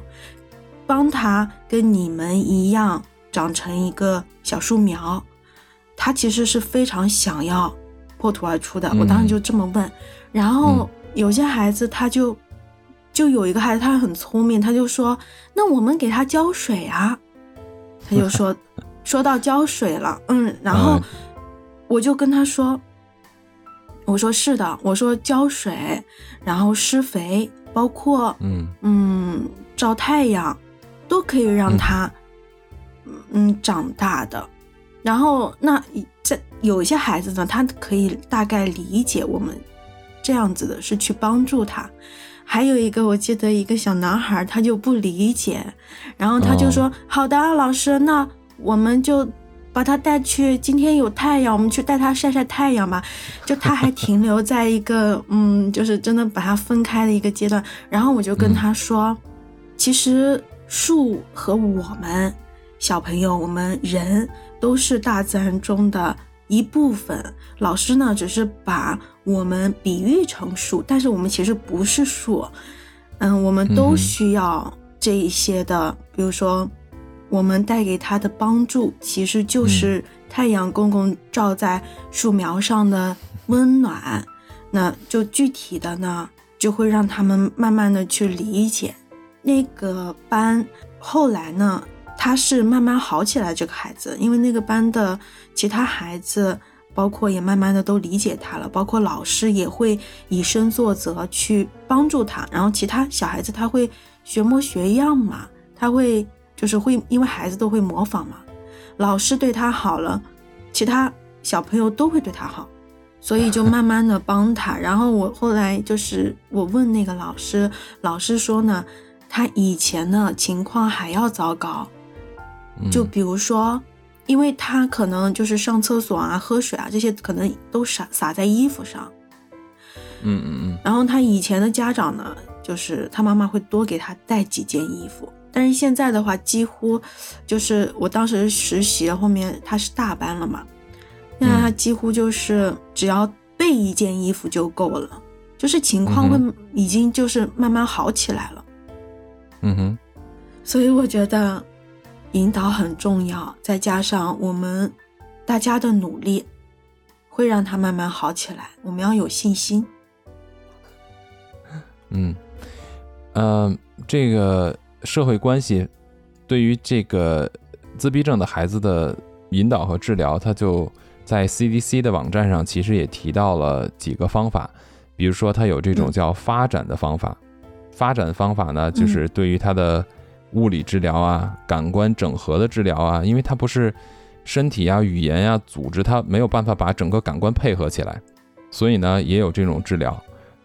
帮他跟你们一样长成一个小树苗？他其实是非常想要破土而出的。我当时就这么问，然后有些孩子他就就有一个孩子他很聪明，他就说，那我们给他浇水啊。他就说说到浇水了，嗯，然后嗯我就跟他说，我说是的，我说浇水，然后施肥，包括嗯嗯照太阳，都可以让他嗯长大的。然后那这有一些孩子呢，他可以大概理解我们这样子的是去帮助他。还有一个，我记得一个小男孩，他就不理解，然后他就说：“哦好的，老师，那我们就把他带去，今天有太阳，我们去带他晒晒太阳吧。”就他还停留在一个嗯，就是真的把他分开的一个阶段。然后我就跟他说：“其实树和我们小朋友，我们人都是大自然中的一部分。老师呢，只是把我们比喻成树，但是我们其实不是树。嗯，我们都需要这一些的，比如说，我们带给他的帮助，其实就是太阳公公照在树苗上的温暖。那就具体的呢，就会让他们慢慢的去理解。那个班后来呢，他是慢慢好起来，这个孩子，因为那个班的其他孩子。包括也慢慢的都理解他了，包括老师也会以身作则去帮助他，然后其他小孩子他会学模学样嘛，他会就是会因为孩子都会模仿嘛，老师对他好了，其他小朋友都会对他好，所以就慢慢的帮他。然后我后来就是我问那个老师，老师说呢，他以前呢情况还要糟糕，嗯就比如说。因为他可能就是上厕所啊、喝水啊这些，可能都洒洒在衣服上。嗯嗯嗯，然后他以前的家长呢，就是他妈妈会多给他带几件衣服，但是现在的话，几乎就是我当时实习后面他是大班了嘛，现在他几乎就是只要备一件衣服就够了，就是情况会已经就是慢慢好起来了。嗯哼，所以我觉得。引导很重要，再加上我们大家的努力，会让他慢慢好起来。我们要有信心。嗯，呃，这个社会关系对于这个自闭症的孩子的引导和治疗，他就在 CDC 的网站上其实也提到了几个方法，比如说他有这种叫发展的方法，发展方法呢就是对于他的物理治疗啊、感官整合的治疗啊，因为他不是身体啊、语言呀、组织，他没有办法把整个感官配合起来，所以呢也有这种治疗。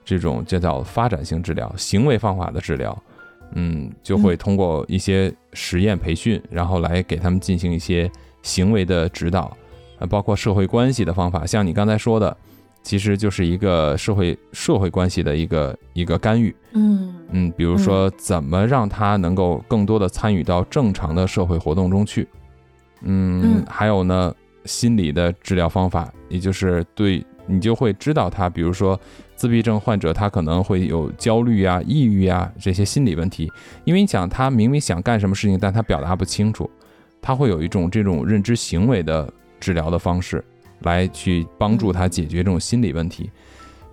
这种就叫发展性治疗，行为方法的治疗，嗯，就会通过一些实验培训，然后来给他们进行一些行为的指导，啊，包括社会关系的方法，像你刚才说的，其实就是一个社会社会关系的一个一个干预，嗯。嗯，比如说怎么让他能够更多的参与到正常的社会活动中去，嗯，还有呢，心理的治疗方法，也就是对你就会知道他，比如说。自闭症患者他可能会有焦虑啊、抑郁啊这些心理问题，因为你想他明明想干什么事情，但他表达不清楚，他会有一种这种认知行为的治疗的方式来去帮助他解决这种心理问题。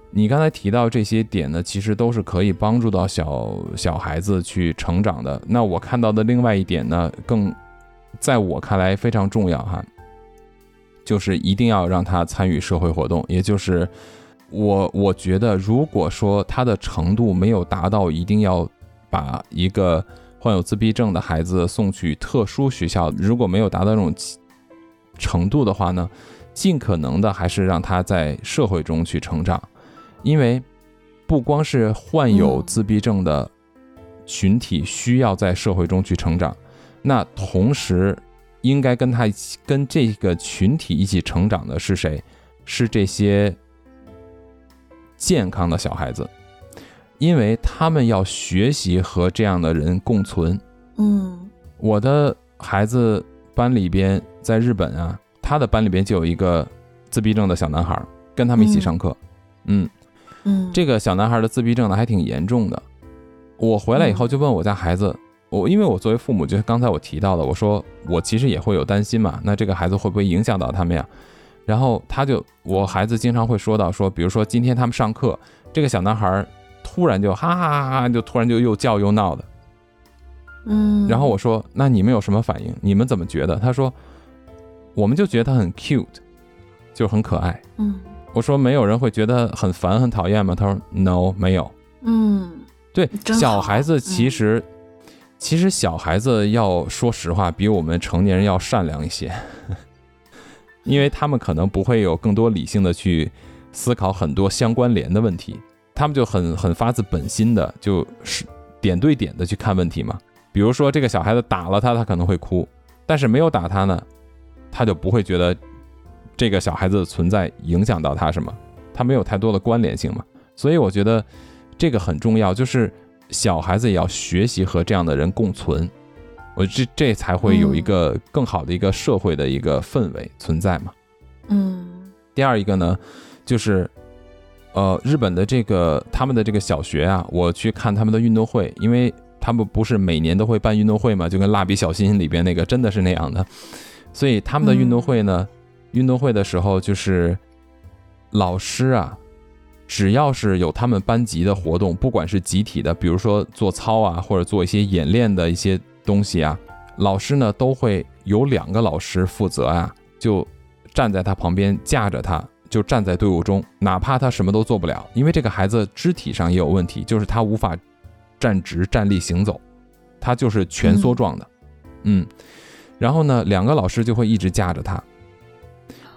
你刚才提到这些点呢，其实都是可以帮助到小小孩子去成长的。那我看到的另外一点呢，更在我看来非常重要哈，就是一定要让他参与社会活动，也就是。我我觉得，如果说他的程度没有达到一定要把一个患有自闭症的孩子送去特殊学校，如果没有达到这种程度的话呢，尽可能的还是让他在社会中去成长，因为不光是患有自闭症的群体需要在社会中去成长，那同时应该跟他跟这个群体一起成长的是谁？是这些。健康的小孩子，因为他们要学习和这样的人共存。嗯，我的孩子班里边在日本啊，他的班里边就有一个自闭症的小男孩，跟他们一起上课。嗯嗯，这个小男孩的自闭症呢还挺严重的。我回来以后就问我家孩子，我因为我作为父母，就刚才我提到的，我说我其实也会有担心嘛，那这个孩子会不会影响到他们呀？然后他就，我孩子经常会说到说，比如说今天他们上课，这个小男孩突然就哈哈哈哈，就突然就又叫又闹的，嗯。然后我说，那你们有什么反应？你们怎么觉得？他说，我们就觉得他很 cute，就很可爱。嗯。我说，没有人会觉得很烦很讨厌吗？他说，no，没有。嗯。对，小孩子其实，其实小孩子要说实话，比我们成年人要善良一些。因为他们可能不会有更多理性的去思考很多相关联的问题，他们就很很发自本心的，就是点对点的去看问题嘛。比如说这个小孩子打了他，他可能会哭，但是没有打他呢，他就不会觉得这个小孩子的存在影响到他什么，他没有太多的关联性嘛。所以我觉得这个很重要，就是小孩子也要学习和这样的人共存。我这这才会有一个更好的一个社会的一个氛围存在嘛。嗯。第二一个呢，就是，呃，日本的这个他们的这个小学啊，我去看他们的运动会，因为他们不是每年都会办运动会嘛，就跟蜡笔小新里边那个真的是那样的。所以他们的运动会呢，运动会的时候就是老师啊，只要是有他们班级的活动，不管是集体的，比如说做操啊，或者做一些演练的一些。东西啊，老师呢都会有两个老师负责啊，就站在他旁边架着他，就站在队伍中，哪怕他什么都做不了，因为这个孩子肢体上也有问题，就是他无法站直站立行走，他就是蜷缩状的，嗯，然后呢，两个老师就会一直架着他，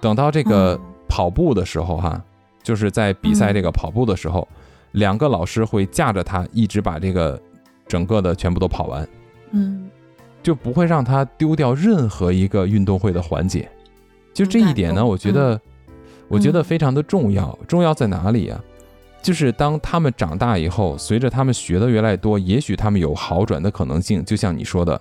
等到这个跑步的时候哈，就是在比赛这个跑步的时候，两个老师会架着他一直把这个整个的全部都跑完。嗯，就不会让他丢掉任何一个运动会的环节。就这一点呢，我觉得，我觉得非常的重要。重要在哪里啊？就是当他们长大以后，随着他们学的越来越多，也许他们有好转的可能性。就像你说的，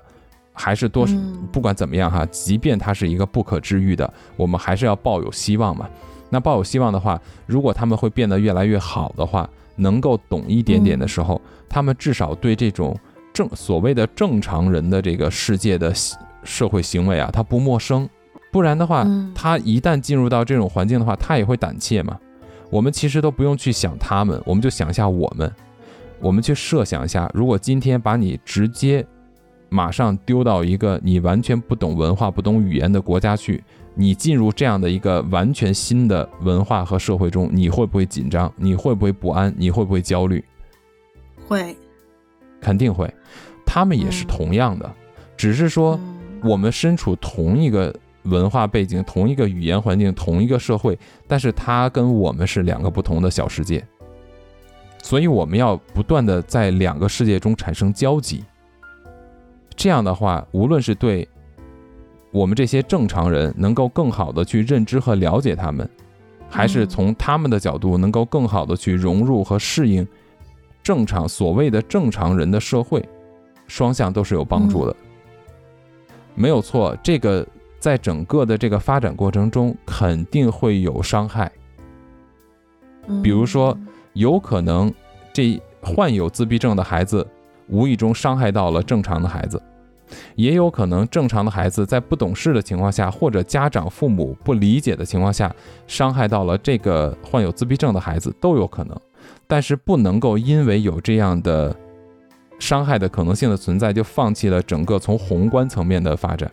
还是多不管怎么样哈，即便他是一个不可治愈的，我们还是要抱有希望嘛。那抱有希望的话，如果他们会变得越来越好的话，能够懂一点点的时候，他们至少对这种。正所谓的正常人的这个世界的社会行为啊，他不陌生。不然的话，他一旦进入到这种环境的话，他也会胆怯嘛。我们其实都不用去想他们，我们就想一下我们，我们去设想一下，如果今天把你直接马上丢到一个你完全不懂文化、不懂语言的国家去，你进入这样的一个完全新的文化和社会中，你会不会紧张？你会不会不安？你会不会焦虑？会，肯定会。他们也是同样的，只是说我们身处同一个。文化背景同一个语言环境同一个社会，但是它跟我们是两个不同的小世界，所以我们要不断的在两个世界中产生交集。这样的话，无论是对我们这些正常人能够更好的去认知和了解他们，还是从他们的角度能够更好的去融入和适应正常所谓的正常人的社会，双向都是有帮助的。没有错，这个。在整个的这个发展过程中，肯定会有伤害。比如说，有可能这患有自闭症的孩子无意中伤害到了正常的孩子，也有可能正常的孩子在不懂事的情况下，或者家长父母不理解的情况下，伤害到了这个患有自闭症的孩子都有可能。但是不能够因为有这样的伤害的可能性的存在，就放弃了整个从宏观层面的发展。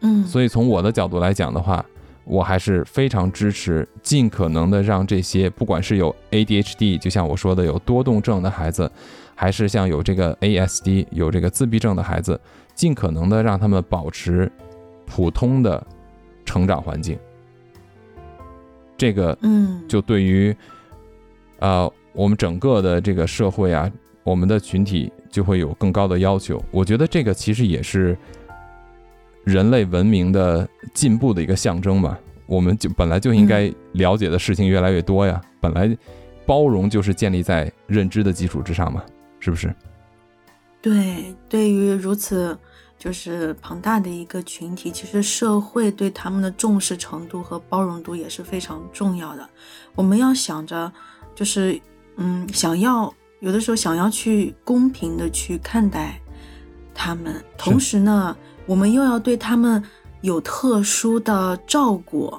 嗯，所以从我的角度来讲的话，我还是非常支持尽可能的让这些不管是有 ADHD，就像我说的有多动症的孩子，还是像有这个 ASD 有这个自闭症的孩子，尽可能的让他们保持普通的成长环境。这个，嗯，就对于，呃，我们整个的这个社会啊，我们的群体就会有更高的要求。我觉得这个其实也是。人类文明的进步的一个象征嘛，我们就本来就应该了解的事情越来越多呀。本来包容就是建立在认知的基础之上嘛，是不是？对，对于如此就是庞大的一个群体，其实社会对他们的重视程度和包容度也是非常重要的。我们要想着，就是嗯，想要有的时候想要去公平的去看待他们，同时呢。我们又要对他们有特殊的照顾，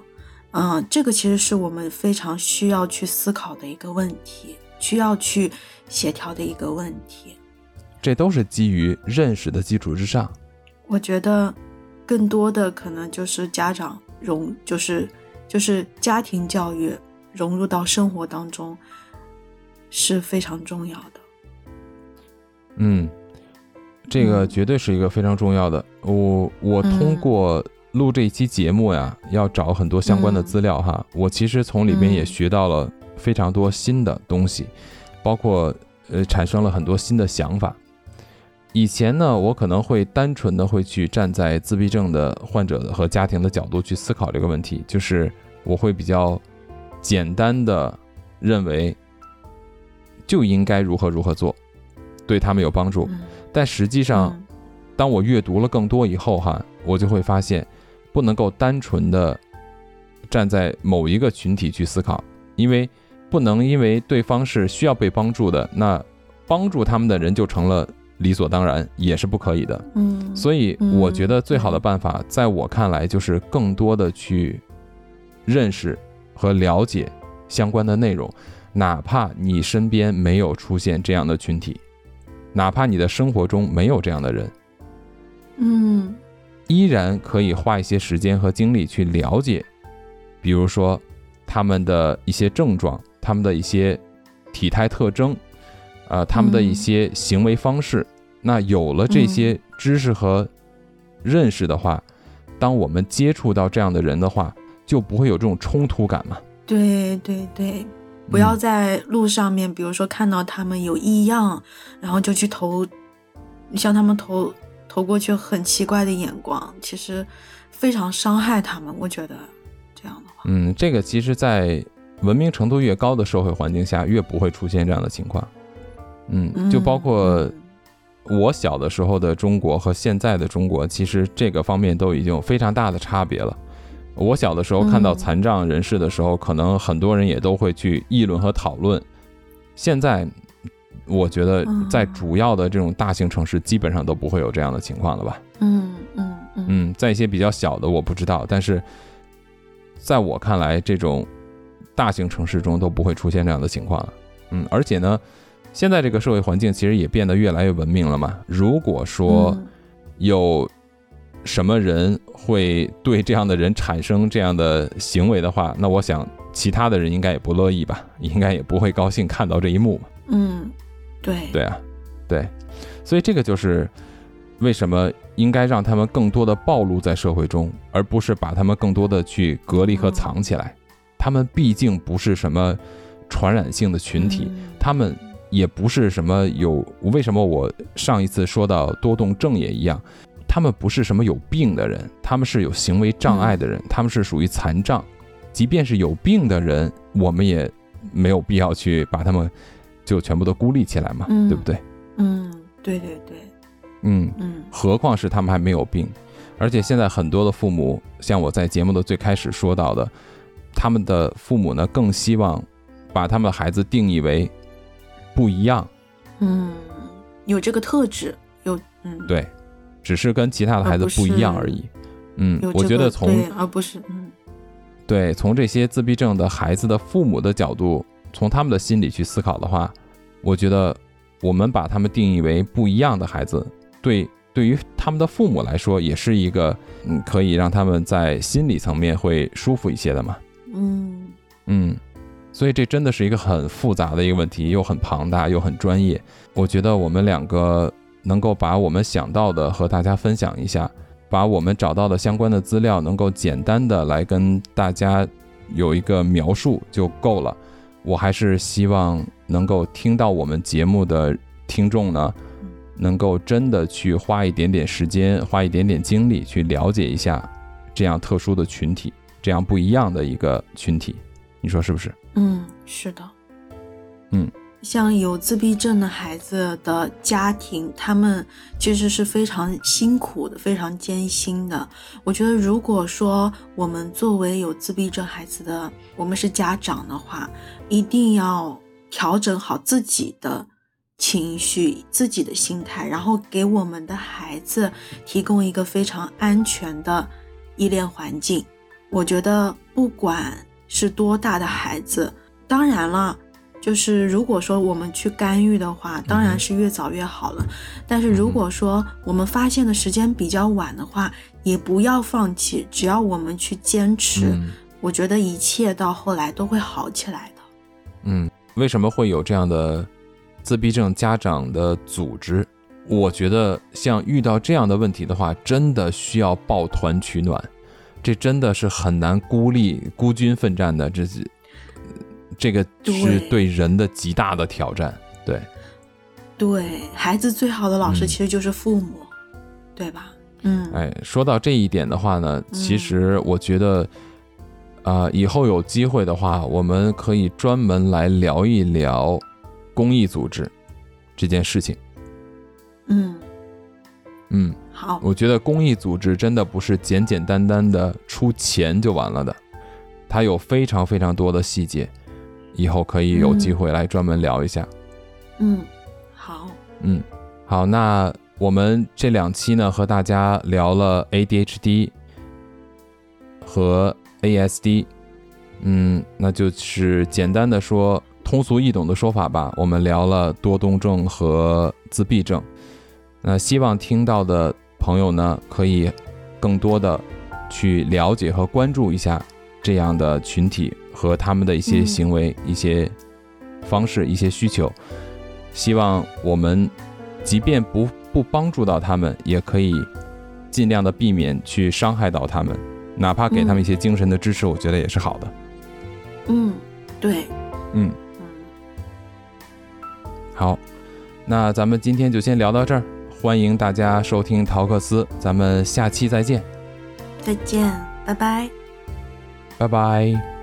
嗯，这个其实是我们非常需要去思考的一个问题，需要去协调的一个问题。这都是基于认识的基础之上。我觉得，更多的可能就是家长融，就是就是家庭教育融入到生活当中是非常重要的。嗯。这个绝对是一个非常重要的。我我通过录这一期节目呀，要找很多相关的资料哈。我其实从里边也学到了非常多新的东西，包括呃产生了很多新的想法。以前呢，我可能会单纯的会去站在自闭症的患者和家庭的角度去思考这个问题，就是我会比较简单的认为就应该如何如何做，对他们有帮助。但实际上，当我阅读了更多以后，哈，我就会发现，不能够单纯的站在某一个群体去思考，因为不能因为对方是需要被帮助的，那帮助他们的人就成了理所当然，也是不可以的。嗯，所以我觉得最好的办法，在我看来，就是更多的去认识和了解相关的内容，哪怕你身边没有出现这样的群体。哪怕你的生活中没有这样的人，嗯，依然可以花一些时间和精力去了解，比如说他们的一些症状，他们的一些体态特征，呃，他们的一些行为方式。那有了这些知识和认识的话，当我们接触到这样的人的话，就不会有这种冲突感嘛？对对对。不要在路上面，比如说看到他们有异样，然后就去投，向他们投投过去很奇怪的眼光，其实非常伤害他们。我觉得这样的话，嗯，这个其实，在文明程度越高的社会环境下，越不会出现这样的情况。嗯，就包括我小的时候的中国和现在的中国，其实这个方面都已经有非常大的差别了。我小的时候看到残障人士的时候，可能很多人也都会去议论和讨论。现在，我觉得在主要的这种大型城市，基本上都不会有这样的情况了吧？嗯嗯嗯。在一些比较小的我不知道，但是在我看来，这种大型城市中都不会出现这样的情况了。嗯，而且呢，现在这个社会环境其实也变得越来越文明了嘛。如果说嗯有什么人会对这样的人产生这样的行为的话，那我想其他的人应该也不乐意吧，应该也不会高兴看到这一幕嘛。嗯，对对啊，对，所以这个就是为什么应该让他们更多的暴露在社会中，而不是把他们更多的去隔离和藏起来。他们毕竟不是什么传染性的群体，嗯。他们也不是什么有为什么我上一次说到多动症也一样，他们不是什么有病的人，他们是有行为障碍的人，他们是属于残障。即便是有病的人，我们也没有必要去把他们就全部都孤立起来嘛，嗯。对不对？嗯，对对对，嗯，嗯。何况是他们还没有病，而且现在很多的父母，像我在节目的最开始说到的，他们的父母呢更希望把他们的孩子定义为不一样，嗯，有这个特质，有嗯，对，只是跟其他的孩子不不一样而已。嗯我觉得从对，而不是嗯对从这些自闭症的孩子的父母的角度，从他们的心理去思考的话，我觉得我们把他们定义为不一样的孩子，对对于他们的父母来说，也是一个嗯可以让他们在心理层面会舒服一些的嘛。嗯嗯，所以这真的是一个很复杂的一个问题，又很庞大又很专业。我觉得我们两个能够把我们想到的和大家分享一下，把我们找到的相关的资料能够简单的来跟大家有一个描述就够了。我还是希望能够听到我们节目的听众呢，能够真的去花一点点时间，花一点点精力去了解一下这样特殊的群体，这样不一样的一个群体，你说是不是？嗯，是的，嗯，像有自闭症的孩子的家庭，他们其实是非常辛苦的，非常艰辛的。我觉得，如果说我们作为有自闭症孩子的，我们是家长的话，一定要调整好自己的情绪、自己的心态，然后给我们的孩子提供一个非常安全的依恋环境。我觉得，不管是多大的孩子，当然了。就是如果说我们去干预的话，当然是越早越好了。但是如果说我们发现的时间比较晚的话，也不要放弃，只要我们去坚持，嗯我觉得一切到后来都会好起来的。嗯，为什么会有这样的自闭症家长的组织？我觉得像遇到这样的问题的话，真的需要抱团取暖，这真的是很难孤立孤军奋战的，这是这个是对对人的极大的挑战。对，对孩子最好的老师嗯其实就是父母，对吧？嗯，哎，说到这一点的话呢，其实我觉得，啊、以后有机会的话，我们可以专门来聊一聊公益组织这件事情。嗯，嗯，好，我觉得公益组织真的不是简简单单的出钱就完了的，它有非常非常多的细节，以后可以有机会来专门聊一下。嗯，好，嗯，好，那我们这两期呢和大家聊了 ADHD 和 ASD，嗯，那就是简单的说，通俗易懂的说法吧，我们聊了多动症和自闭症。那希望听到的朋友呢，可以更多的去了解和关注一下这样的群体和他们的一些嗯行为、一些方式、一些需求。希望我们即便不不帮助到他们，也可以尽量的避免去伤害到他们，哪怕给他们一些精神的支持，我觉得也是好的。嗯，对，嗯，嗯，好，那咱们今天就先聊到这儿，欢迎大家收听陶克斯，咱们下期再见，再见，拜拜。拜拜。